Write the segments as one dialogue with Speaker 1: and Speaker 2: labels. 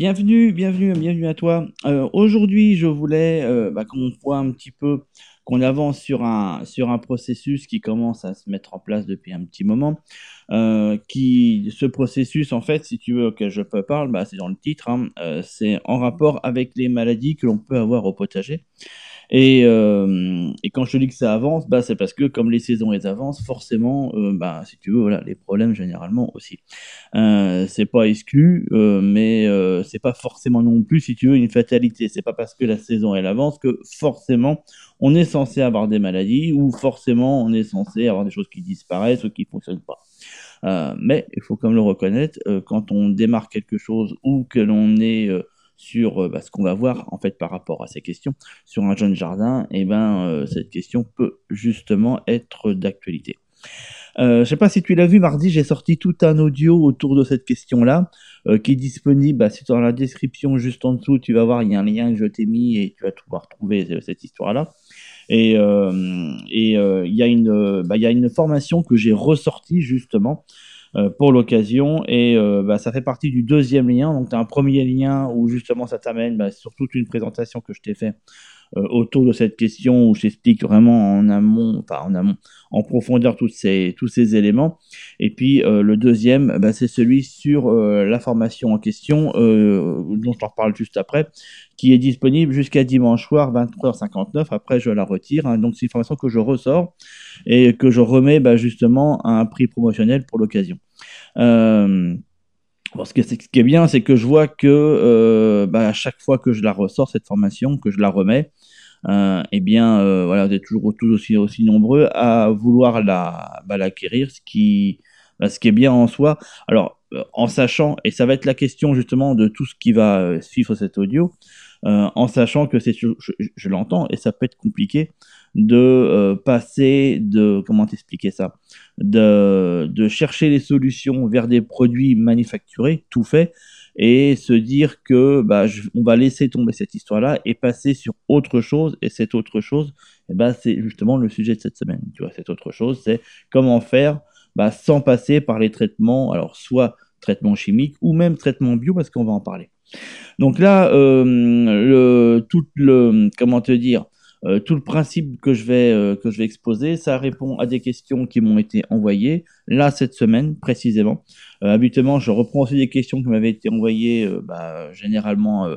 Speaker 1: Bienvenue, bienvenue, bienvenue à toi. Euh, Aujourd'hui, je voulais euh, bah, qu'on voit un petit peu, qu'on avance sur un, sur un processus qui commence à se mettre en place depuis un petit moment. Euh, qui, ce processus, en fait, si tu veux que je peux parler, bah, c'est dans le titre, hein, euh, c'est en rapport avec les maladies que l'on peut avoir au potager. Et, euh, et quand je te dis que ça avance, bah, c'est parce que comme les saisons elles avancent, forcément, euh, bah, si tu veux, voilà, les problèmes généralement aussi. Euh, c'est pas exclu, euh, mais euh, c'est pas forcément non plus, si tu veux, une fatalité. C'est pas parce que la saison elle avance que forcément on est censé avoir des maladies ou forcément on est censé avoir des choses qui disparaissent ou qui fonctionnent pas. Euh, mais il faut comme le reconnaître, euh, quand on démarre quelque chose ou que l'on est euh, sur euh, bah, ce qu'on va voir en fait par rapport à ces questions sur un jeune jardin, et ben euh, cette question peut justement être d'actualité. Euh, je sais pas si tu l'as vu mardi, j'ai sorti tout un audio autour de cette question-là euh, qui est disponible. Bah, tu dans la description juste en dessous, tu vas voir, il y a un lien que je t'ai mis et tu vas pouvoir trouver euh, cette histoire-là. Et euh, euh, il y a une bah, il y a une formation que j'ai ressortie justement pour l'occasion et euh, bah, ça fait partie du deuxième lien. Donc tu un premier lien où justement ça t'amène bah, sur toute une présentation que je t'ai fait euh, autour de cette question où j'explique vraiment en amont, enfin en amont, en profondeur tous ces tous ces éléments. Et puis euh, le deuxième, bah, c'est celui sur euh, la formation en question euh, dont je te reparle juste après, qui est disponible jusqu'à dimanche soir 23h59. Après je la retire. hein. donc c'est une formation que je ressors et que je remets bah, justement à un prix promotionnel pour l'occasion. Euh, Bon, ce, ce qui est bien, c'est que je vois que euh, bah, à chaque fois que je la ressors, cette formation, que je la remets, euh, eh bien, euh, voilà, vous êtes toujours tous aussi, aussi nombreux à vouloir la, bah, l'acquérir, ce qui, bah, ce qui est bien en soi. Alors, euh, en sachant, et ça va être la question justement de tout ce qui va euh, suivre cet audio, euh, en sachant que c'est, je, je, l'entends, et ça peut être compliqué de euh, passer de, comment t'expliquer ça, de, de chercher les solutions vers des produits manufacturés, tout fait, et se dire que bah, on va laisser tomber cette histoire-là et passer sur autre chose. Et cette autre chose, eh ben, c'est justement le sujet de cette semaine. Tu vois, cette autre chose, c'est comment faire bah, sans passer par les traitements, alors soit traitements chimiques ou même traitements bio, parce qu'on va en parler. Donc là, euh, le, tout le, comment te dire, euh, tout le principe que je vais euh, que je vais exposer, ça répond à des questions qui m'ont été envoyées là cette semaine précisément. Euh, habituellement, je reprends aussi des questions qui m'avaient été envoyées euh, bah, généralement euh,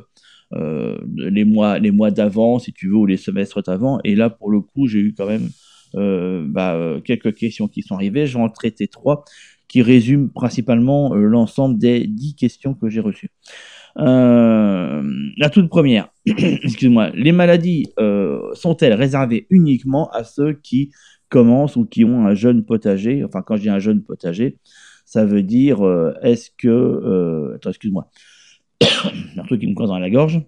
Speaker 1: euh, les mois les mois d'avant, si tu veux, ou les semestres d'avant. Et là, pour le coup, j'ai eu quand même bah, quelques questions qui sont arrivées. Je vais en traiter trois qui résument principalement l'ensemble des dix questions que j'ai reçues. Euh, la toute première, excuse-moi, les maladies euh, sont-elles réservées uniquement à ceux qui commencent ou qui ont un jeune potager? Enfin, quand je dis un jeune potager, ça veut dire euh, est-ce que attends, excuse-moi, un truc qui me coince dans la gorge.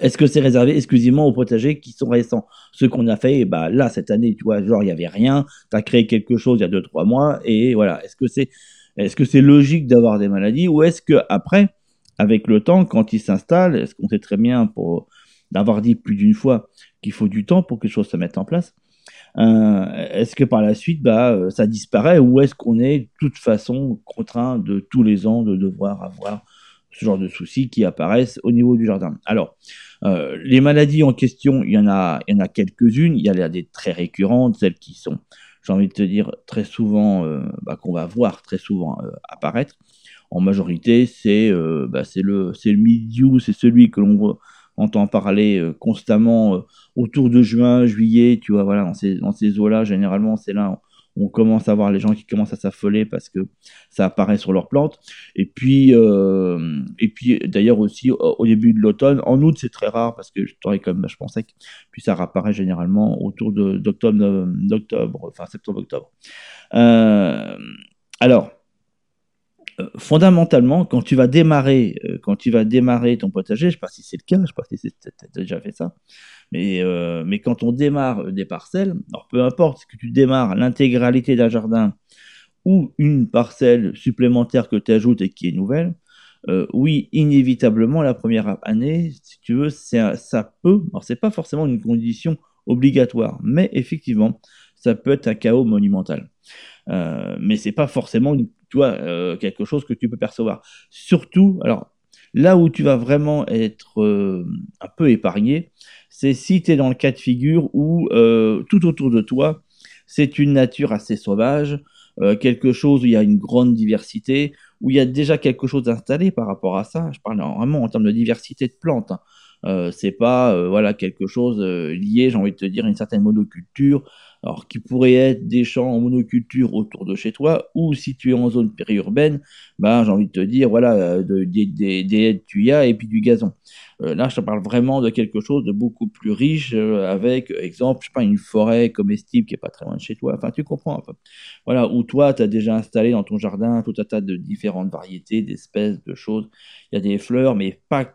Speaker 1: Est-ce que c'est réservé exclusivement aux potagers qui sont récents? Ce qu'on a fait, bah là cette année, tu vois, genre il y avait rien, tu as créé quelque chose il y a deux trois mois et voilà. Est-ce que c'est est-ce que c'est logique d'avoir des maladies ou est-ce que après avec le temps, quand il s'installe, est-ce qu'on sait très bien pour d'avoir dit plus d'une fois qu'il faut du temps pour que les choses se mettent en place euh, Est-ce que par la suite, bah, euh, ça disparaît ou est-ce qu'on est de toute façon contraint de tous les ans de devoir avoir ce genre de soucis qui apparaissent au niveau du jardin? Alors, euh, les maladies en question, il y en a, il y en a quelques-unes. Il y a des très récurrentes, celles qui sont, j'ai envie de te dire, très souvent, bah, qu'on va voir très souvent apparaître en majorité, c'est euh, bah, le, le mildiou, c'est celui que l'on entend parler euh, constamment euh, autour de juin, juillet, tu vois, voilà, dans ces, dans ces eaux-là, généralement, c'est là on, on commence à voir les gens qui commencent à s'affoler parce que ça apparaît sur leurs plantes. Et puis, euh, et puis d'ailleurs aussi au, début de l'automne, en août, c'est très rare parce que temps est quand même vachement sec. Puis ça réapparaît généralement autour d'octobre, d'octobre, enfin septembre-octobre. Euh, alors, euh, fondamentalement, quand tu vas démarrer, euh, quand tu vas démarrer ton potager, je sais pas si c'est le cas, je sais pas si tu as déjà fait ça, mais, euh, mais quand on démarre des parcelles, alors peu importe que tu démarres l'intégralité d'un jardin ou une parcelle supplémentaire que tu ajoutes et qui est nouvelle, euh, oui, inévitablement, la première année, si tu veux, ça, ça peut, alors c'est pas forcément une condition obligatoire, mais effectivement, ça peut être un chaos monumental. Euh, mais c'est pas forcément, tu vois, euh, quelque chose que tu peux percevoir. Surtout, alors, Là où tu vas vraiment être euh, un peu épargné, c'est si tu es dans le cas de figure où euh, tout autour de toi, c'est une nature assez sauvage, quelque chose où il y a une grande diversité, où il y a déjà quelque chose installé par rapport à ça. Je parle vraiment en termes de diversité de plantes. Hein. C'est pas voilà quelque chose lié, j'ai envie de te dire, à une certaine monoculture, alors qui pourrait être des champs en monoculture autour de chez toi, ou si tu es en zone périurbaine, bah j'ai envie de te dire voilà de, des, des, des de et puis du gazon. là, je te parle vraiment de quelque chose de beaucoup plus riche, avec exemple, je sais pas, une forêt comestible qui est pas très loin de chez toi. Enfin, tu comprends un peu. Voilà, où toi, tu as déjà installé dans ton jardin tout un tas de différentes variétés, d'espèces, de choses. Il y a des fleurs, mais pas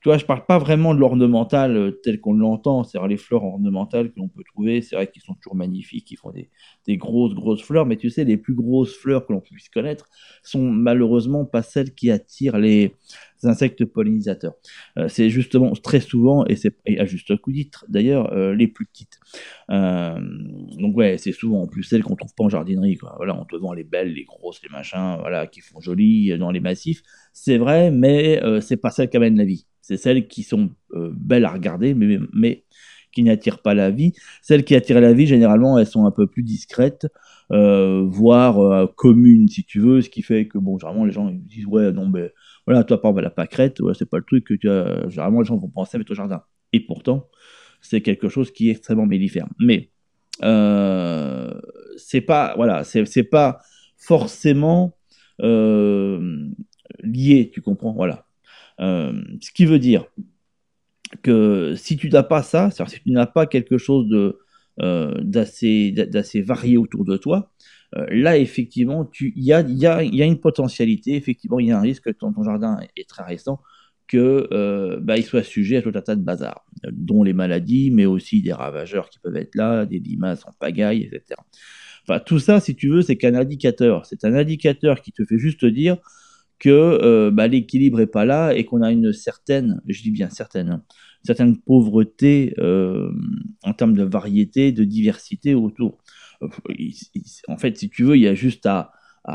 Speaker 1: tu vois, je parle pas vraiment de l'ornemental euh, tel qu'on l'entend, c'est-à-dire les fleurs ornementales que l'on peut trouver, c'est vrai qu'ils sont toujours magnifiques, ils font des, des, grosses, grosses fleurs, mais tu sais, les plus grosses fleurs que l'on puisse connaître sont malheureusement pas celles qui attirent les insectes pollinisateurs. Euh, c'est justement très souvent, et c'est à juste titre d'ailleurs, euh, les plus petites. Euh, donc ouais, c'est souvent en plus celles qu'on trouve pas en jardinerie, quoi. Voilà, on te vend les belles, les grosses, les machins, voilà, qui font joli dans les massifs. C'est vrai, mais c'est pas celles qui amènent la vie. C'est celles qui sont euh, belles à regarder, mais, mais qui n'attirent pas la vie. Celles qui attirent la vie, généralement, elles sont un peu plus discrètes, euh, voire euh, communes, si tu veux, ce qui fait que, bon, généralement, les gens ils disent, ouais, non, mais voilà, toi, par exemple, la pâquerette, ouais, c'est pas le truc que tu as. Généralement, les gens vont penser avec ton jardin. Et pourtant, c'est quelque chose qui est extrêmement mellifère. Mais, c'est pas, voilà, c'est pas forcément lié, tu comprends, voilà. Euh, ce qui veut dire que si tu n'as pas ça, c'est-à-dire si tu n'as pas quelque chose de euh, d'assez varié autour de toi, euh, là effectivement, il y a, une potentialité, effectivement, il y a un risque que ton, ton jardin est très récent, que bah, il soit sujet à tout un tas de bazar, dont les maladies, mais aussi des ravageurs qui peuvent être là, des limaces en pagaille, etc. Enfin, tout ça, si tu veux, c'est qu'un indicateur. C'est un indicateur qui te fait juste dire que euh, bah, l'équilibre est pas là et qu'on a une certaine, je dis bien certaine, hein, certaine pauvreté euh, en termes de variété, de diversité autour. Euh, en fait, si tu veux, il y a juste à,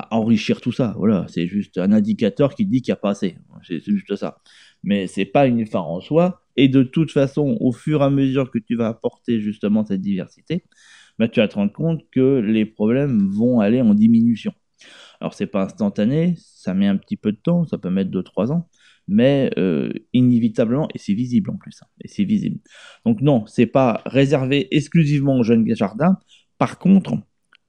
Speaker 1: enrichir tout ça. Voilà, c'est juste un indicateur qui dit qu'il n'y a pas assez. C'est juste ça. Mais c'est pas une fin en soi. Et de toute façon, au fur et à mesure que tu vas apporter justement cette diversité, bah, tu vas te rendre compte que les problèmes vont aller en diminution. Alors c'est pas instantané, ça met un petit peu de temps, ça peut mettre 2-3 ans, mais euh, inévitablement, et c'est visible en plus, hein, et c'est visible. Donc non, c'est pas réservé exclusivement aux jeunes jardins. Par contre,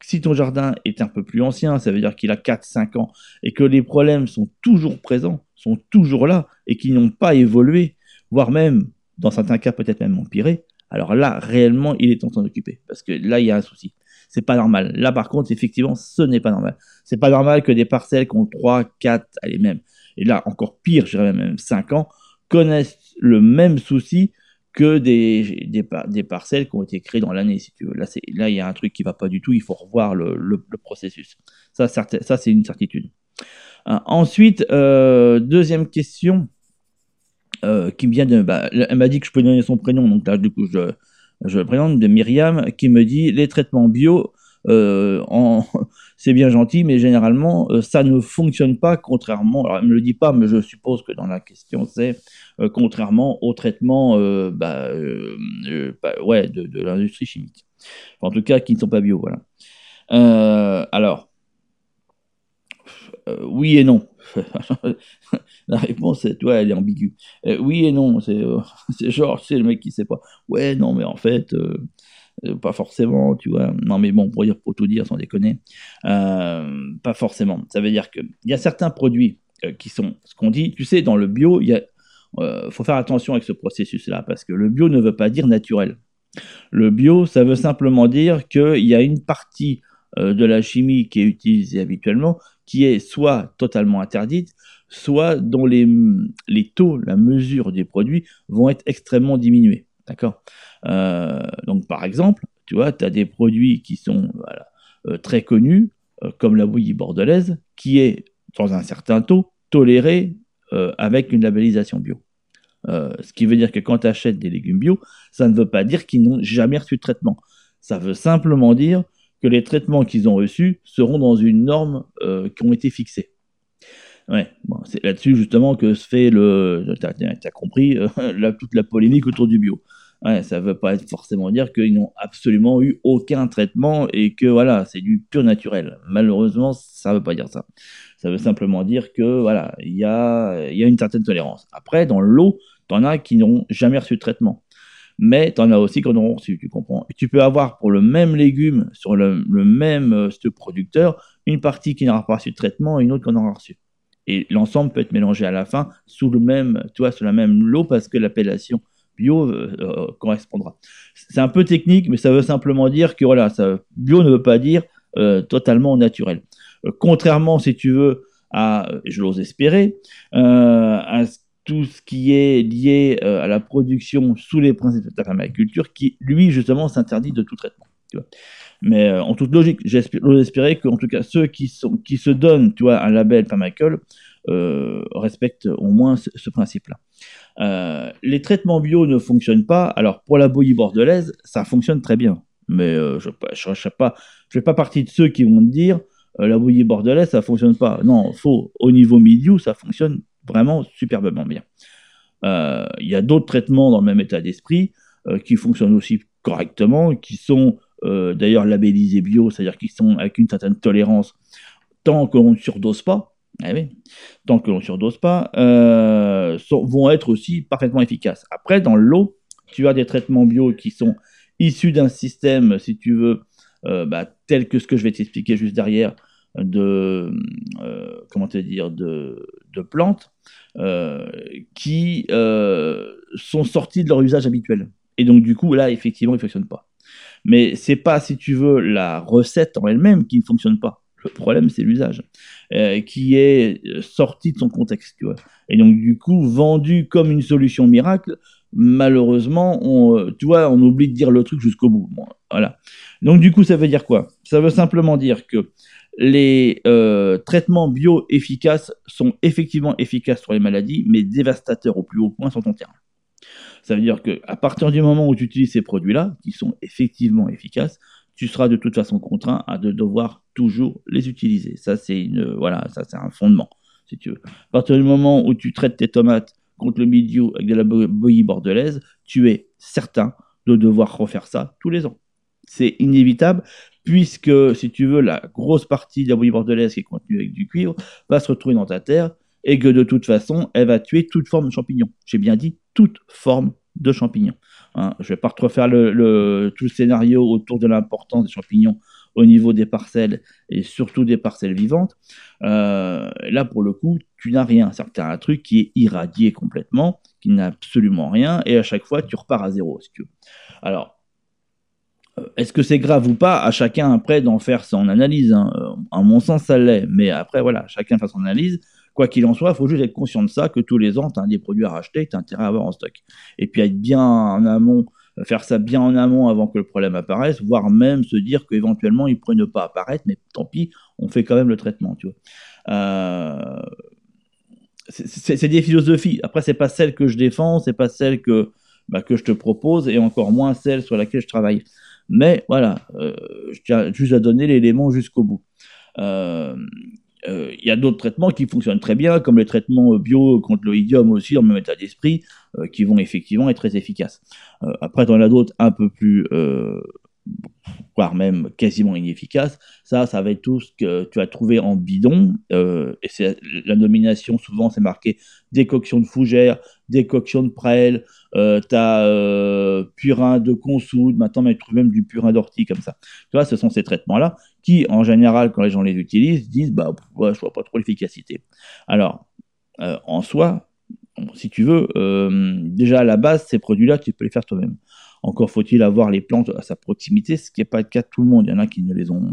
Speaker 1: si ton jardin est un peu plus ancien, ça veut dire qu'il a 4-5 ans, et que les problèmes sont toujours présents, sont toujours là, et qu'ils n'ont pas évolué, voire même, dans certains cas peut-être même empiré, alors là, réellement, il est en train d'occuper. Parce que là, il y a un souci. C'est pas normal. Là, par contre, effectivement, ce n'est pas normal. C'est pas normal que des parcelles qui ont 3, 4, allez, même, et là, encore pire, je dirais même 5 ans, connaissent le même souci que des, des, parcelles qui ont été créées dans l'année. Là, il y a un truc qui va pas du tout, il faut revoir le, processus. Ça, c'est une certitude. Euh, ensuite, euh, deuxième question euh, qui vient de... Bah, elle m'a dit que je peux donner son prénom, donc là, du coup, je, je le présente de Myriam qui me dit les traitements bio, euh, c'est bien gentil, mais généralement euh, ça ne fonctionne pas contrairement. Alors elle me le dit pas, mais je suppose que dans la question c'est euh, contrairement aux traitements, bah, bah, de, l'industrie chimique. en tout cas, qui ne sont pas bio, voilà. alors, oui et non. La réponse, est, ouais, elle est ambiguë. Euh, oui et non, c'est euh, genre, c'est le mec qui sait pas. Ouais, non, mais en fait, euh, pas forcément, tu vois. Non, mais bon, pour, pour tout dire, sans déconner, pas forcément. Ça veut dire qu'il y a certains produits qui sont, ce qu'on dit, tu sais, dans le bio, il faut faire attention avec ce processus-là, parce que le bio ne veut pas dire naturel. Le bio, ça veut simplement dire qu'il y a une partie de la chimie qui est utilisée habituellement qui est soit totalement interdite, soit dont les, les taux, la mesure des produits vont être extrêmement diminués. D'accord? Euh, Donc, par exemple, tu vois, tu as des produits qui sont euh, très connus, euh, comme la bouillie bordelaise, qui est, dans un certain taux, tolérée avec une labellisation bio. ce qui veut dire que quand tu achètes des légumes bio, ça ne veut pas dire qu'ils n'ont jamais reçu de traitement. Ça veut simplement dire que les traitements qu'ils ont reçus seront dans une norme qui ont été fixées. Ouais, c'est là-dessus justement que se fait le. T'as as compris la, toute la polémique autour du bio. Ouais, ça veut pas forcément dire qu'ils n'ont absolument eu aucun traitement et que voilà, c'est du pur naturel. Malheureusement, ça veut pas dire ça. Ça veut simplement dire que voilà, il y a, y a une certaine tolérance. Après, dans l'eau, t'en as qui n'ont jamais reçu de traitement. Mais t'en as aussi qui en reçu, tu comprends. Et tu peux avoir pour le même légume, sur le, même euh, producteur, une partie qui n'aura pas reçu de traitement et une autre qui en aura reçu. Et l'ensemble peut être mélangé à la fin sous le même, tu sous la même lot parce que l'appellation bio euh, euh, correspondra. C'est un peu technique, mais ça veut simplement dire que voilà, bio ne veut pas dire totalement naturel. contrairement, si tu veux, à, je l'ose espérer, à tout ce qui est lié à la production sous les principes de la permaculture, qui lui justement s'interdit de tout traitement. Mais en toute logique, j'ose espérer qu'en tout cas ceux qui, sont, qui se donnent tu vois, un label permacole respectent au moins ce principe-là. Euh, les traitements bio ne fonctionnent pas. Alors pour la bouillie bordelaise, ça fonctionne très bien. Mais euh, je ne pas, je fais pas partie de ceux qui vont dire euh, la bouillie bordelaise, ça fonctionne pas. Non, faut au niveau milieu, ça fonctionne vraiment superbement bien. Il y a d'autres traitements dans le même état d'esprit qui fonctionnent aussi correctement, qui sont d'ailleurs labellisés bio, c'est-à-dire qui sont avec une certaine tolérance tant qu'on ne surdose pas. Eh tant que l'on ne surdose pas, euh, vont être aussi parfaitement efficaces. Après, dans l'eau, tu as des traitements bio qui sont issus d'un système, si tu veux, euh, bah, tel que ce que je vais t'expliquer juste derrière, de euh, comment te dire de, de plantes qui sont sorties de leur usage habituel. Et donc du coup là effectivement ils ne fonctionnent pas. Mais c'est pas si tu veux la recette en elle-même qui ne fonctionne pas. Le problème, c'est l'usage, euh, qui est sorti de son contexte. Et donc, du coup, vendu comme une solution miracle, malheureusement, on, euh, tu vois, on oublie de dire le truc jusqu'au bout. voilà. Donc, du coup, ça veut dire quoi? Ça veut simplement dire que les euh, traitements bio efficaces sont effectivement efficaces sur les maladies, mais dévastateurs au plus haut point sur ton terrain. Ça veut dire qu'à partir du moment où tu utilises ces produits-là, qui sont effectivement efficaces, tu seras de toute façon contraint à de devoir toujours les utiliser. Ça, c'est voilà, un fondement, si tu veux. À partir du moment où tu traites tes tomates contre le milieu avec de la bouillie bordelaise, tu es certain de devoir refaire ça tous les ans. C'est inévitable, puisque, si tu veux, la grosse partie de la bouillie bordelaise qui est contenue avec du cuivre va se retrouver dans ta terre et que de toute façon, elle va tuer toute forme de champignon. J'ai bien dit toute forme de champignons. Hein. Je ne vais pas refaire le, tout le scénario autour de l'importance des champignons au niveau des parcelles et surtout des parcelles vivantes. Euh, là, pour le coup, tu n'as rien. C'est un truc qui est irradié complètement, qui n'a absolument rien, et à chaque fois, tu repars à zéro, si tu veux. Alors, est-ce que c'est grave ou pas? À chacun après d'en faire son analyse. Hein. Euh, à mon sens, ça l'est. Mais après, voilà, chacun fait son analyse. Quoi qu'il en soit, il faut juste être conscient de ça, que tous les ans, tu as des produits à racheter, tu as intérêt à avoir en stock. Et puis être bien en amont, faire ça bien en amont avant que le problème apparaisse, voire même se dire qu'éventuellement, il pourrait ne pas apparaître, mais tant pis, on fait quand même le traitement, tu vois. Euh, c'est des philosophies. Après, c'est pas celle que je défends, c'est pas celle que, bah, que je te propose, et encore moins celle sur laquelle je travaille. Mais voilà, euh, je tiens juste à donner l'élément jusqu'au bout. Euh, euh, il y a d'autres traitements qui fonctionnent très bien, comme les traitements bio contre l'oïdium aussi, dans le même état d'esprit, euh, qui vont effectivement être très efficaces. Euh, après, on a d'autres un peu plus voire même quasiment inefficace. Ça, ça va être tout ce que tu as trouvé en bidon. Euh, et c'est la nomination, souvent, c'est marqué décoction de fougère, décoction de prêle, euh, tu as euh, purin de consoude, maintenant, tu trouves même du purin d'ortie comme ça. Tu vois, ce sont ces traitements-là qui, en général, quand les gens les utilisent, disent, bah, ouais, je vois pas trop l'efficacité. Alors, euh, en soi, si tu veux, déjà à la base, ces produits-là, tu peux les faire toi-même. Encore faut-il avoir les plantes à sa proximité, ce qui n'est pas le cas de tout le monde. Il y en a qui ne les ont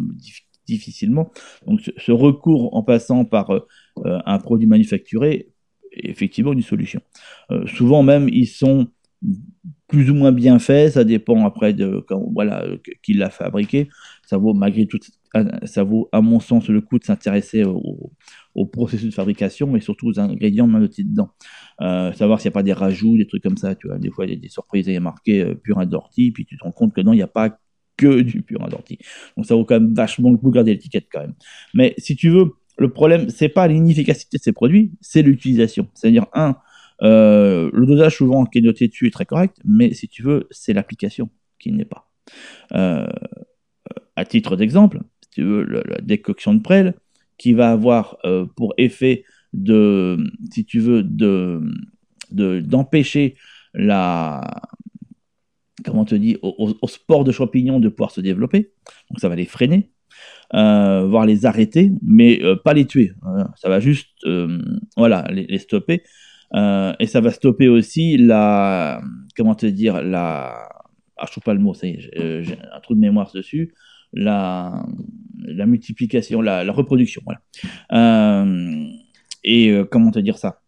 Speaker 1: difficilement. Donc ce, recours en passant par euh, un produit manufacturé est effectivement une solution. Euh, souvent même, ils sont plus ou moins bien faits, ça dépend après de quand, voilà, qui l'a fabriqué. Ça vaut malgré tout, ça vaut à mon sens le coup de s'intéresser au, au processus de fabrication et surtout aux ingrédients notés dedans. Euh, savoir s'il n'y a pas des rajouts, des trucs comme ça. Tu vois, des fois, il y a des surprises, il y a marqué euh, purin puis tu te rends compte que non, il n'y a pas que du purin d'ortie. Donc ça vaut quand même vachement le coup de garder l'étiquette quand même. Mais si tu veux, le problème, c'est pas l'inefficacité de ces produits, c'est l'utilisation. C'est-à-dire, un, euh, le dosage souvent qui est noté dessus est très correct, mais si tu veux, c'est l'application qui n'est pas. Euh, à titre d'exemple, si tu veux, la décoction de prêle, qui va avoir euh, pour effet de, si tu veux, de d'empêcher la comment te dis au, sport de champignons de pouvoir se développer. Donc ça va les freiner euh, voire les arrêter mais pas les tuer. Ça va juste voilà les, stopper. Et ça va stopper aussi la comment te dire la ah, je trouve pas le mot, ça y est, euh, j'ai un trou de mémoire dessus, la, la multiplication, la, reproduction, voilà. Euh, et euh, comment te dire ça?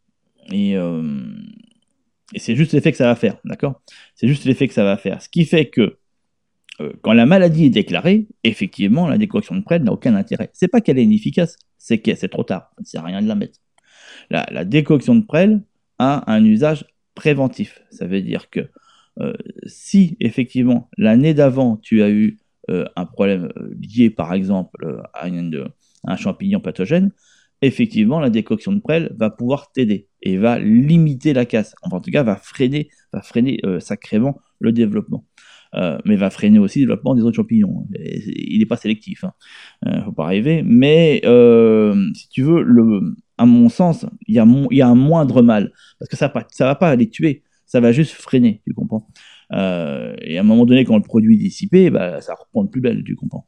Speaker 1: Et, et c'est juste l'effet que ça va faire, d'accord? C'est juste l'effet que ça va faire. Ce qui fait que quand la maladie est déclarée, effectivement, la décoction de prêle n'a aucun intérêt. C'est pas qu'elle est inefficace, c'est que c'est trop tard. Ça sert à rien de la mettre. La, décoction de prêle a un usage préventif. Ça veut dire que euh, si effectivement l'année d'avant tu as eu euh, un problème euh, lié par exemple à, un champignon pathogène, effectivement la décoction de prêle va pouvoir t'aider et va limiter la casse. en tout cas, va freiner, va freiner sacrément le développement. mais va freiner aussi le développement des autres champignons. il n'est pas sélectif, hein. faut pas rêver. Mais si tu veux, à mon sens, il y, a y a un moindre mal parce que ça ne va pas les tuer, ça va juste freiner, tu comprends. Euh, et à un moment donné, quand le produit est dissipé, bah, ça reprend de plus belle, tu comprends.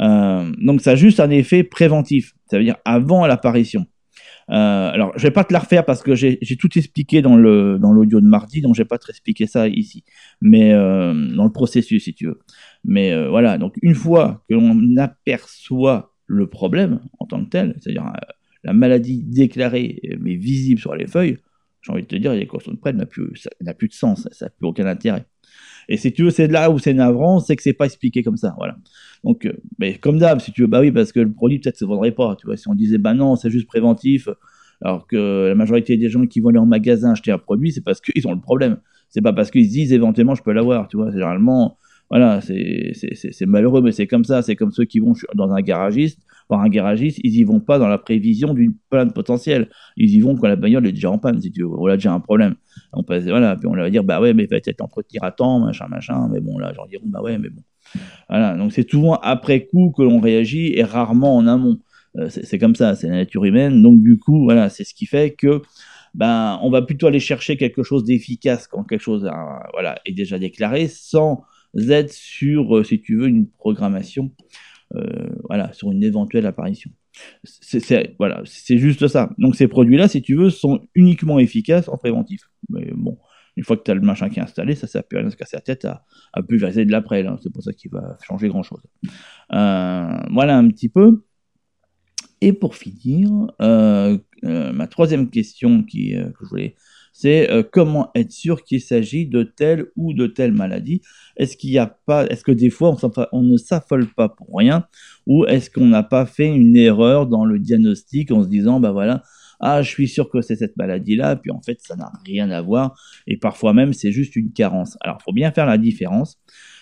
Speaker 1: Euh, donc ça a juste un effet préventif, ça veut dire avant l'apparition. Euh, alors, je vais pas te la refaire parce que j'ai tout expliqué dans le dans l'audio de mardi, donc je vais pas te expliquer ça ici, mais dans le processus si tu veux. Mais voilà, donc une fois que l'on aperçoit le problème en tant que tel, c'est-à-dire la maladie déclarée mais visible sur les feuilles, j'ai envie de te dire, l'équation de prêle n'a plus, n'a plus de sens, ça n'a plus aucun intérêt. Et si tu veux, c'est là où c'est navrant, c'est que c'est pas expliqué comme ça, voilà. Donc, euh, mais comme d'hab, si tu veux, bah oui, parce que le produit peut-être se vendrait pas, tu vois. Si on disait, bah non, c'est juste préventif, alors que la majorité des gens qui vont aller en magasin acheter un produit, c'est parce qu'ils ont le problème. C'est pas parce qu'ils se disent éventuellement je peux l'avoir, tu vois. Généralement, voilà, c'est malheureux, mais c'est comme ça. C'est comme ceux qui vont dans un garagiste par un garagiste, ils y vont pas dans la prévision d'une panne potentielle. Ils y vont quand la bagnole est déjà en panne, si tu veux. On a déjà un problème. On passe, voilà, puis on va dire, bah ouais, mais peut-être entretenir à temps, machin, machin. Mais bon, là, j'en diront, bah ouais, mais bon. Voilà. Donc c'est souvent après coup que l'on réagit et rarement en amont. Euh, c'est comme ça, c'est la nature humaine. Donc du coup, voilà, c'est ce qui fait que ben, on va plutôt aller chercher quelque chose d'efficace quand quelque chose voilà, est déjà déclaré, sans être sur, euh, si tu veux, une programmation euh, voilà, sur une éventuelle apparition. C'est juste ça. Donc ces produits-là, si tu veux, sont uniquement efficaces en préventif. Mais bon, une fois que tu as le machin qui est installé, ça ne sert plus à rien se casser la tête à, à pulvériser de l'après. C'est pour ça qu'il va changer grand-chose. Euh, voilà un petit peu. Et pour finir, euh, ma troisième question qui, que je voulais c'est euh, comment être sûr qu'il s'agit de telle ou de telle maladie? Est-ce qu'il n'y a pas, est-ce que des fois on, ne s'affole pas pour rien, ou est-ce qu'on n'a pas fait une erreur dans le diagnostic en se disant, bah voilà, ah, je suis sûr que c'est cette maladie-là, puis en fait, ça n'a rien à voir, et parfois même, c'est juste une carence. Alors, il faut bien faire la différence,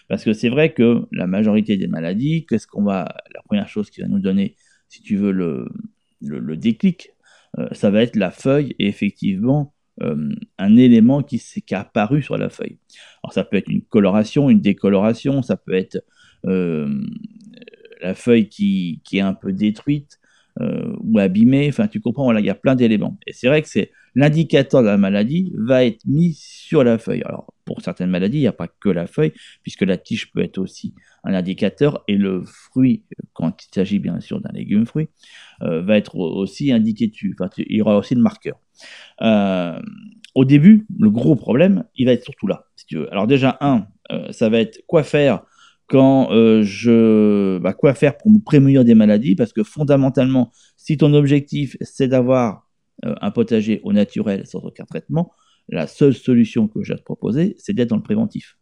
Speaker 1: parce que c'est vrai que la majorité des maladies, qu'est-ce qu'on va, la première chose qui va nous donner, si tu veux, le, déclic, euh, ça va être la feuille, et effectivement, euh, un élément qui, qui, a apparu sur la feuille. Alors ça peut être une coloration, une décoloration, ça peut être euh, la feuille qui, qui, est un peu détruite euh, ou abîmée, enfin tu comprends, voilà, il y a plein d'éléments. Et c'est vrai que c'est l'indicateur de la maladie va être mis sur la feuille. Alors pour certaines maladies, il n'y a pas que la feuille, puisque la tige peut être aussi un indicateur, et le fruit, quand il s'agit bien sûr d'un légume fruit, va être aussi indiqué dessus. Enfin, il y aura aussi le marqueur. Euh, au début, le gros problème, il va être surtout là. Alors déjà, un, euh, ça va être quoi faire quand euh, je... Bah, quoi faire pour me prémunir des maladies, parce que fondamentalement, si ton objectif, c'est d'avoir un potager au naturel sans aucun traitement, la seule solution que j'ai à te proposer, c'est d'être dans le préventif.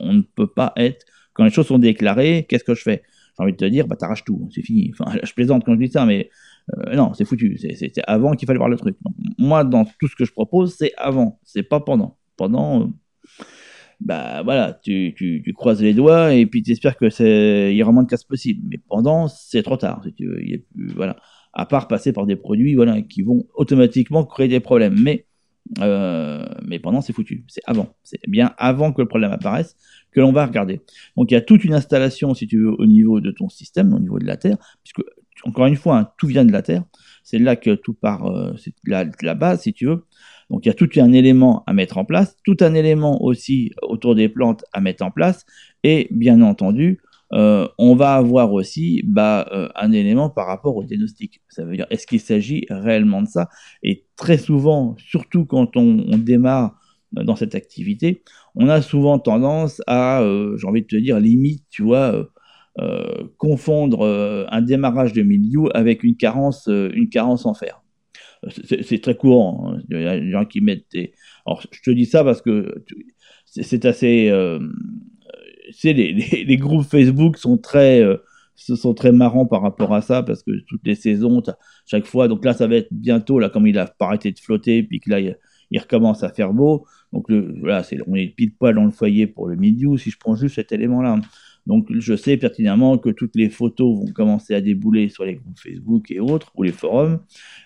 Speaker 1: On ne peut pas être... Quand les choses sont déclarées, qu'est-ce que je fais? J'ai envie de te dire, bah t'arraches tout, c'est fini. Enfin, je plaisante quand je dis ça, mais euh, non, c'est foutu. C'était avant qu'il fallait voir le truc. moi, dans tout ce que je propose, c'est avant, c'est pas pendant. Pendant, euh, bah voilà, tu, croises les doigts et puis tu espères que c'est il y aura moins de casse possible. Mais pendant, c'est trop tard. Si tu veux, voilà. à part passer par des produits voilà, qui vont automatiquement créer des problèmes. Mais, euh, mais pendant, c'est foutu. C'est avant. C'est bien avant que le problème apparaisse que l'on va regarder. Donc il y a toute une installation, si tu veux, au niveau de ton système, au niveau de la Terre, puisque, encore une fois, hein, tout vient de la Terre. C'est là que tout part, euh, c'est la, la, base, si tu veux. Donc il y a tout un élément à mettre en place, tout un élément aussi autour des plantes à mettre en place, et bien entendu, euh, on va avoir aussi bah, euh, un élément par rapport au diagnostic. Ça veut dire, est-ce qu'il s'agit réellement de ça? Et très souvent, surtout quand on, démarre dans cette activité, on a souvent tendance à, euh, j'ai envie de te dire, limite, tu vois, confondre un démarrage de milieu avec une carence, une carence en fer. C'est très courant. Hein. Il y a des gens qui mettent des... Alors, je te dis ça parce que c'est assez sais, les, les, groupes Facebook sont très, euh, sont très marrants par rapport à ça parce que toutes les saisons, chaque fois, donc là, ça va être bientôt, là, comme il a pas arrêté de flotter, puis que là, il, recommence à faire beau. Donc le, voilà, c'est, on est pile poil dans le foyer pour le milieu, si je prends juste cet élément-là. Donc je sais pertinemment que toutes les photos vont commencer à débouler sur les groupes Facebook et autres, ou les forums,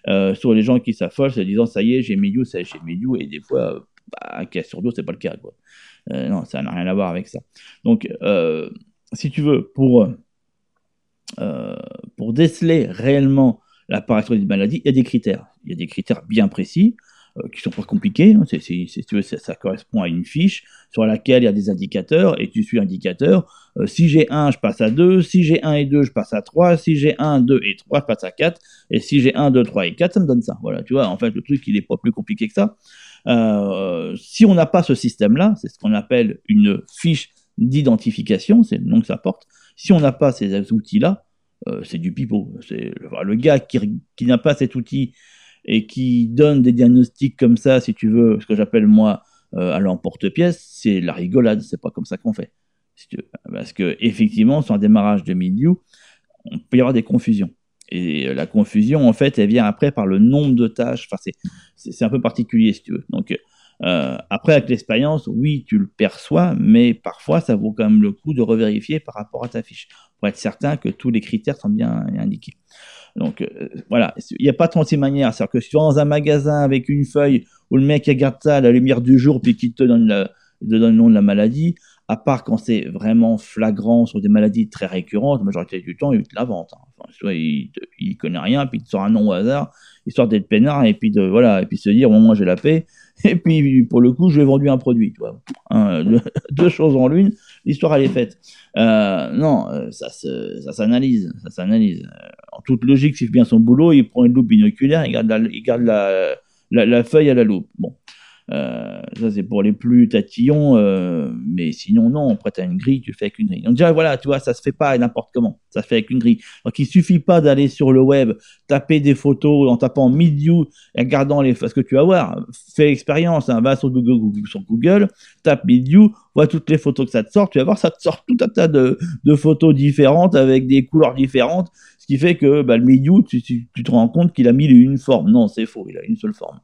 Speaker 1: euh, sur les gens qui s'affolent, se disant ça y est, j'ai milieu, ça y est, j'ai milieu, et des fois, bah, cas sur deux, c'est pas le cas. Euh, non, ça n'a rien à voir avec ça. Donc, euh, si tu veux, pour déceler réellement l'apparition d'une maladie, il y a des critères. Il y a des critères bien précis qui sont pas compliqués. Hein. si tu veux, ça, correspond à une fiche sur laquelle il y a des indicateurs et tu suis l'indicateur. si j'ai 1, je passe à 2. Si j'ai 1 et 2, je passe à 3. Si j'ai 1, 2 et 3, je passe à 4. Et si j'ai 1, 2, 3 et 4, ça me donne ça. Voilà, tu vois, en fait, le truc, il n'est pas plus compliqué que ça. Euh, si on n'a pas ce système-là, c'est ce qu'on appelle une fiche d'identification, c'est le nom que ça porte. Si on n'a pas ces outils-là, euh, c'est du pipeau. C'est le, gars qui, n'a pas cet outil et qui donne des diagnostics comme ça, si tu veux, ce que j'appelle moi euh, à l'emporte-pièce, c'est la rigolade. C'est pas comme ça qu'on fait. Parce que effectivement, sur un démarrage de milieu, on peut y avoir des confusions. Et la confusion, en fait, elle vient après par le nombre de tâches. Enfin, c'est un peu particulier, si tu veux. Donc, euh, après, avec l'expérience, oui, tu le perçois, mais parfois, ça vaut quand même le coup de revérifier par rapport à ta fiche, pour être certain que tous les critères sont bien indiqués. Donc, euh, voilà, il n'y a pas 36 manières. C'est-à-dire que si tu vas dans un magasin avec une feuille où le mec regarde ça à la lumière du jour, puis qu'il te donne, te le nom de la maladie, à part quand c'est vraiment flagrant sur des maladies très récurrentes, la majorité du temps, il te la vente. Hein. Soit il, il connaît rien, puis il te sort un nom au hasard, histoire d'être peinard, et puis de, voilà, et puis se dire, bon, moi j'ai la paix, et puis pour le coup, je vais vendu un produit. Hein, deux, choses en l'une, l'histoire elle est faite. Euh, non, euh, ça, s'analyse, ça s'analyse. En toute logique, s'il fait bien son boulot, il prend une loupe binoculaire, il garde la, il la, la, la feuille à la loupe. Bon. Euh, ça, c'est pour les plus tatillons, euh, mais sinon, non, on prête à une grille, tu fais avec une grille. Donc, déjà, voilà, tu vois, ça se fait pas n'importe comment, ça se fait avec une grille. Donc, il suffit pas d'aller sur le web, taper des photos en tapant milieu et regardant les. Parce que tu vas voir, fais l'expérience, hein, va sur Google, sur Google, tape milieu, vois toutes les photos que ça te sort, tu vas voir, ça te sort tout un tas de, photos différentes avec des couleurs différentes, ce qui fait que bah, le milieu, tu, tu, tu te rends compte qu'il a mis une forme. Non, c'est faux, il a une seule forme.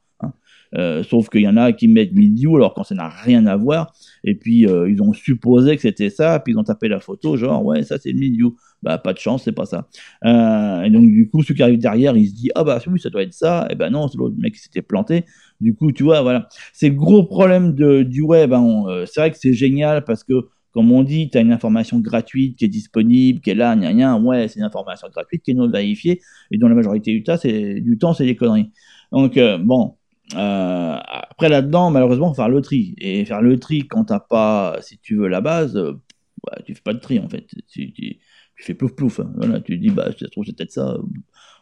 Speaker 1: Euh, sauf qu'il y en a qui mettent milieu alors quand ça n'a rien à voir. Et puis euh, ils ont supposé que c'était ça, puis ils ont tapé la photo, genre ouais ça c'est le milieu. Bah pas de chance, c'est pas ça. Euh, et donc du coup celui qui arrive derrière, il se dit ah bah oui ça doit être ça. Et ben non, c'est l'autre mec qui s'était planté. Du coup tu vois voilà, c'est le gros problème de, du web. Hein. C'est vrai que c'est génial parce que comme on dit, tu as une information gratuite qui est disponible, qui est là, gna gna, ouais, c'est une information gratuite qui est non vérifiée, et dans la majorité du temps, c'est du temps, c'est des conneries. Donc, bon, euh, après là-dedans, malheureusement, faire le tri. Et faire le tri quand t'as pas, si tu veux, la base, euh, bah, tu fais pas de tri en fait. Tu, fais plouf plouf. Hein. Voilà, tu dis, bah, je trouve c'est peut-être ça,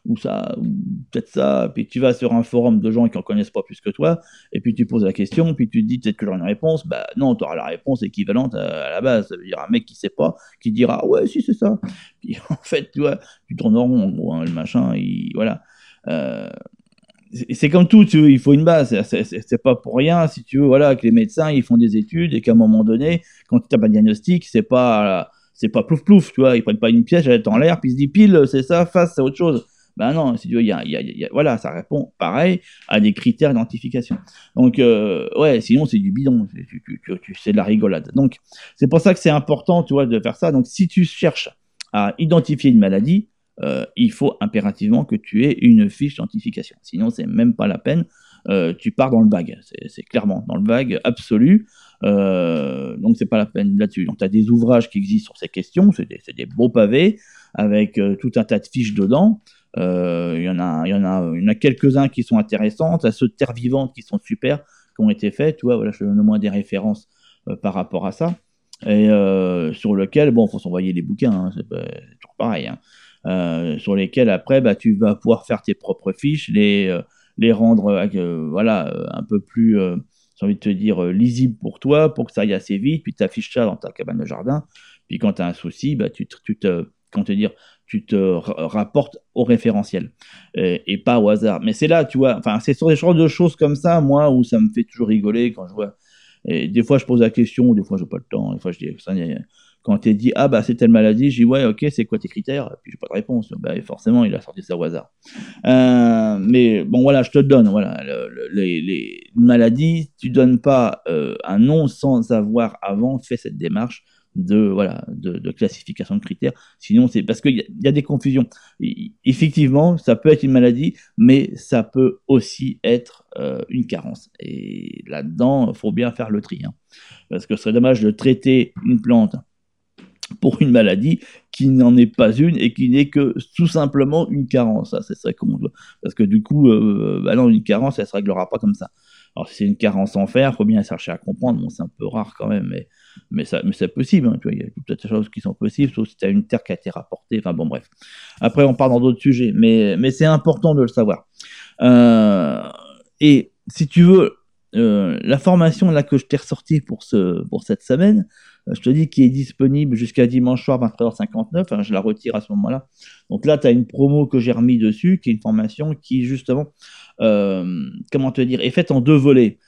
Speaker 1: ou ça, ou peut-être ça. Puis tu vas sur un forum de gens qui en connaissent pas plus que toi, et puis tu poses la question, puis tu te dis peut-être que j'aurai une réponse. Bah non, tu auras la réponse équivalente à, la base. Ça veut dire un mec qui sait pas, qui dira, ouais, si c'est ça. Puis en fait, tu vois, tu tournes en rond, hein, le machin, il, voilà. Euh, c'est comme tout, tu veux, il faut une base. C'est pas pour rien, si tu veux, voilà, que les médecins ils font des études et qu'à un moment donné, quand tu pas de diagnostic, c'est pas c'est pas plouf plouf, tu vois, ils prennent pas une pièce, elle est en l'air, puis ils se disent pile, c'est ça, face, c'est autre chose. Ben non, si tu veux, y y voilà, ça répond pareil à des critères d'identification. Donc, euh, ouais, sinon c'est du bidon, c'est de la rigolade. Donc, c'est pour ça que c'est important, tu vois, de faire ça. Donc, si tu cherches à identifier une maladie, il faut impérativement que tu aies une fiche d'identification. Sinon, c'est même pas la peine. tu pars dans le vague. C'est clairement dans le vague absolu. donc, c'est pas la peine là-dessus. Donc, tu as des ouvrages qui existent sur ces questions. C'est des, des, beaux pavés avec tout un tas de fiches dedans. Il y en a, a, a quelques-uns qui sont intéressants. Tu as ceux de Terre Vivante qui sont super, qui ont été faits. Tu vois, voilà, je donne au moins des références par rapport à ça et euh, sur lequel, bon, faut s'envoyer des bouquins, hein, c'est toujours pareil, hein, euh, sur lesquels après, bah, tu vas pouvoir faire tes propres fiches, les, euh, les rendre, euh, voilà, un peu plus, j'ai envie de te dire, lisible pour toi, pour que ça aille assez vite, puis tu affiches ça dans ta cabane de jardin, puis quand tu as un souci, bah, tu, tu te, comment te dire, tu te rapportes au référentiel et, pas au hasard. Mais c'est là, tu vois, enfin, c'est sur des choses comme ça, moi, où ça me fait toujours rigoler quand je vois des fois, je pose la question, des fois, j'ai pas le temps. Des fois, je dis, ça, quand tu dit, ah bah c'est telle maladie, dis, ouais, ok, c'est quoi tes critères? Puis, j'ai pas de réponse. Bah, forcément, il a sorti ça au hasard. Euh, mais bon, voilà, je te donne. Voilà, les, les, maladies, tu donnes pas euh, un nom sans avoir avant fait cette démarche de voilà de, classification de critères. Sinon, c'est parce qu'il y, a des confusions. effectivement, ça peut être une maladie, mais ça peut aussi être euh, une carence. Et là-dedans, il faut bien faire le tri, hein. parce que ce serait dommage de traiter une plante pour une maladie qui n'en est pas une et qui n'est que tout simplement une carence. Ça, qu'on Parce que du coup, euh, bah non, une carence, elle se réglera pas comme ça. Alors, si c'est une carence en fer, il faut bien chercher à comprendre. Bon, c'est un peu rare quand même, mais mais, ça, mais c'est possible, hein, tu vois, il y a toutes ces choses qui sont possibles, sauf si tu as une terre qui a été rapportée, enfin bon, bref. Après, on part dans d'autres sujets, mais, mais c'est important de le savoir. Euh, et si tu veux, euh, la formation là que je t'ai ressortie pour, ce, pour cette semaine, je te dis qu'il est disponible jusqu'à dimanche soir 23h59, hein, je la retire à ce moment-là. Donc là, tu as une promo que j'ai remis dessus, qui est une formation qui, justement, comment te dire, est faite en deux volets,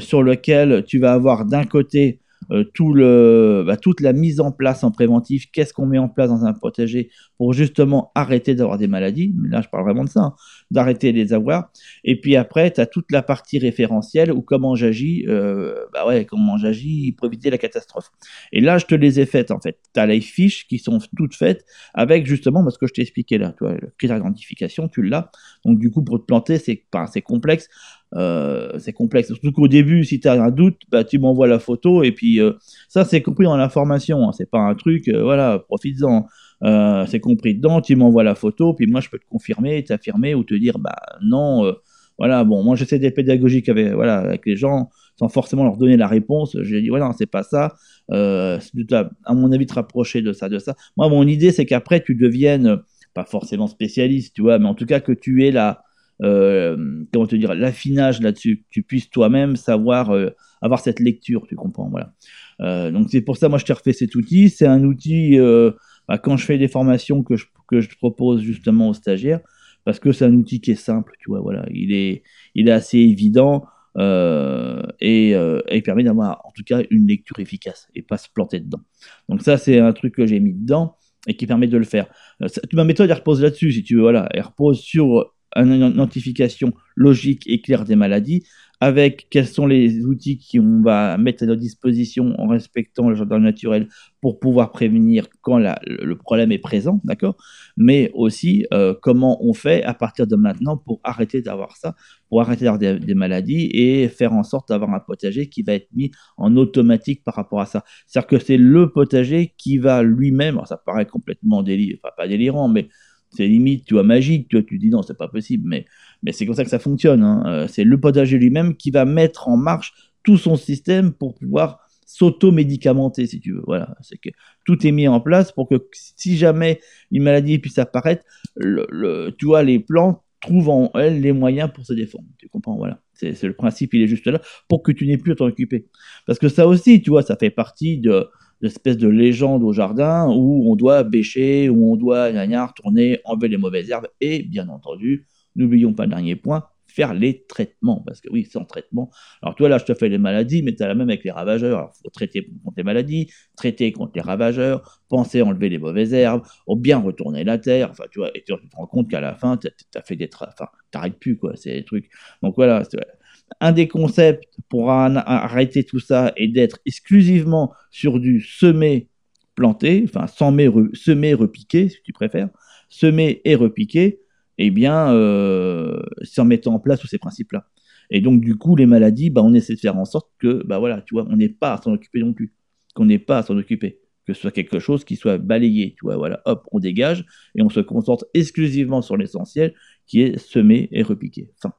Speaker 1: sur lequel tu vas avoir d'un côté euh, tout le, bah, toute la mise en place en préventif, qu'est-ce qu'on met en place dans un potager pour justement arrêter d'avoir des maladies, là je parle vraiment de ça, hein, d'arrêter de les avoir. Et puis après, tu as toute la partie référentielle ou comment j'agis, euh, bah ouais, comment j'agis pour éviter la catastrophe. Et là, je te les ai faites en fait. Tu as les fiches qui sont toutes faites avec justement parce que je t'ai expliqué là, tu vois, le critère d'identification, tu l'as. Donc du coup, pour te planter, c'est c'est complexe. Euh, c'est complexe. Surtout qu'au début, si tu as un doute, bah, tu m'envoies la photo et puis euh, ça, c'est compris dans la formation. Hein. C'est pas un truc, euh, voilà, profites-en. c'est compris dedans, tu m'envoies la photo, puis moi je peux te confirmer, t'affirmer ou te dire, bah non, voilà, bon, moi j'essaie d'être pédagogique avec, voilà, avec les gens sans forcément leur donner la réponse. Je dis, voilà, c'est pas ça. à mon avis, te rapprocher de ça, de ça. Moi, mon idée, c'est qu'après, tu deviennes, pas forcément spécialiste, tu vois, mais en tout cas que tu aies la, euh, comment te dire, l'affinage là-dessus, tu puisses toi-même savoir euh, avoir cette lecture, tu comprends, voilà. Euh, donc c'est pour ça, moi, je t'ai refait cet outil. C'est un outil bah, quand je fais des formations que je, que je propose justement aux stagiaires, parce que c'est un outil qui est simple, tu vois, voilà, il est, il est assez évident. et, et, il permet d'avoir en tout cas une lecture efficace et pas se planter dedans. Donc ça c'est un truc que j'ai mis dedans et qui permet de le faire. ma méthode elle repose là-dessus si tu veux, voilà, elle repose sur une identification logique et claire des maladies, avec quels sont les outils qu'on va mettre à notre disposition en respectant le jardin naturel pour pouvoir prévenir quand le problème est présent, d'accord? Mais aussi euh, comment on fait à partir de maintenant pour arrêter d'avoir ça, pour arrêter d'avoir des, maladies et faire en sorte d'avoir un potager qui va être mis en automatique par rapport à ça. C'est-à-dire que c'est le potager qui va lui-même, ça paraît complètement délirant, pas délirant, mais c'est limite, tu vois, magique, tu, vois, tu dis non, c'est pas possible, mais, mais c'est comme ça que ça fonctionne. Hein. Euh, c'est le potager lui-même qui va mettre en marche tout son système pour pouvoir s'auto-médicamenter, si tu veux. Voilà, c'est que tout est mis en place pour que si jamais une maladie puisse apparaître, tu vois, les plantes trouvent en elles les moyens pour se défendre. Tu comprends, voilà. C'est le principe, il est juste là pour que tu n'aies plus à t'en occuper. Parce que ça aussi, tu vois, ça fait partie de, d'espèces de légendes au jardin où on doit bêcher, où on doit gna, tourner, enlever les mauvaises herbes et bien entendu, n'oublions pas le dernier point, faire les traitements parce que oui, en traitement. Alors toi là, je te fais les maladies, mais tu as la même avec les ravageurs. Alors, faut traiter contre les maladies, traiter contre les ravageurs, penser à enlever les mauvaises herbes, ou bien retourner la terre. Enfin, tu vois, et tu te rends compte qu'à la fin, tu fait des enfin, t'arrêtes plus quoi, c'est des trucs. Donc voilà, un des concepts pour arrêter tout ça est d'être exclusivement sur du semer planté, enfin semer, semer repiqué si tu préfères, semer et repiquer, eh bien, euh, en mettant en place tous ces principes-là. Et donc, du coup, les maladies, bah, on essaie de faire en sorte que, bah voilà, tu vois, on n'est pas à s'en occuper non plus, qu'on n'ait pas à s'en occuper, que ce soit quelque chose qui soit balayé, tu vois, voilà, hop, on dégage et on se concentre exclusivement sur l'essentiel, qui est semer et repiquer. Enfin.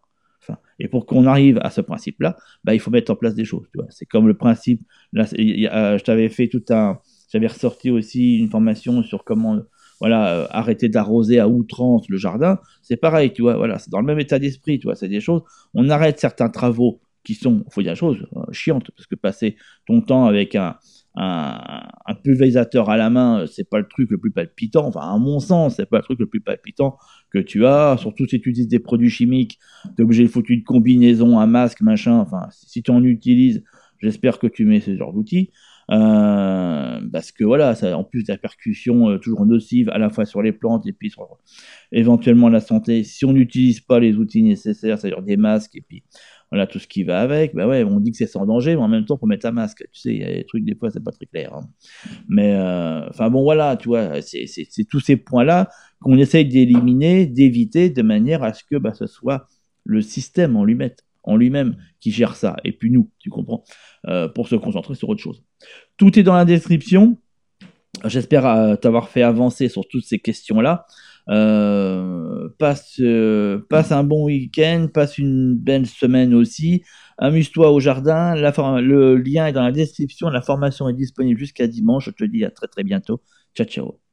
Speaker 1: Et pour qu'on arrive à ce principe-là, bah, il faut mettre en place des choses. C'est comme le principe, là, je t'avais fait tout un, j'avais ressorti aussi une formation sur comment voilà, euh, arrêter d'arroser à outrance le jardin, c'est pareil, tu vois, voilà, c'est dans le même état d'esprit, tu c'est des choses, on arrête certains travaux qui sont, faut dire la chose, euh, chiantes, parce que passer ton temps avec un, un, pulvérisateur à la main, euh, c'est pas le truc le plus palpitant, enfin, à mon sens, c'est pas le truc le plus palpitant que tu as, surtout si tu utilises des produits chimiques, t'es obligé de foutre une combinaison, un masque, machin, enfin, si tu en utilises, j'espère que tu mets ce genre d'outils. Euh, parce que voilà, ça, en plus des répercussions euh, toujours nocives à la fois sur les plantes et puis sur éventuellement la santé. Si on n'utilise pas les outils nécessaires, c'est-à-dire des masques et puis voilà tout ce qui va avec, bah ouais, on dit que c'est sans danger, mais en même temps, faut mettre un masque. Tu sais, il y a des trucs des fois, c'est pas très clair. Hein. Mais euh, enfin bon, voilà, tu vois, c'est tous ces points-là qu'on essaye d'éliminer, d'éviter, de manière à ce que bah, ce soit le système en lui-même en lui-même qui gère ça, et puis nous, tu comprends, euh, pour se concentrer sur autre chose. Tout est dans la description. J'espère euh, t'avoir fait avancer sur toutes ces questions-là. Euh, passe, passe un bon week-end, passe une belle semaine aussi. Amuse-toi au jardin. le lien est dans la description. La formation est disponible jusqu'à dimanche. Je te dis à très très bientôt. Ciao ciao.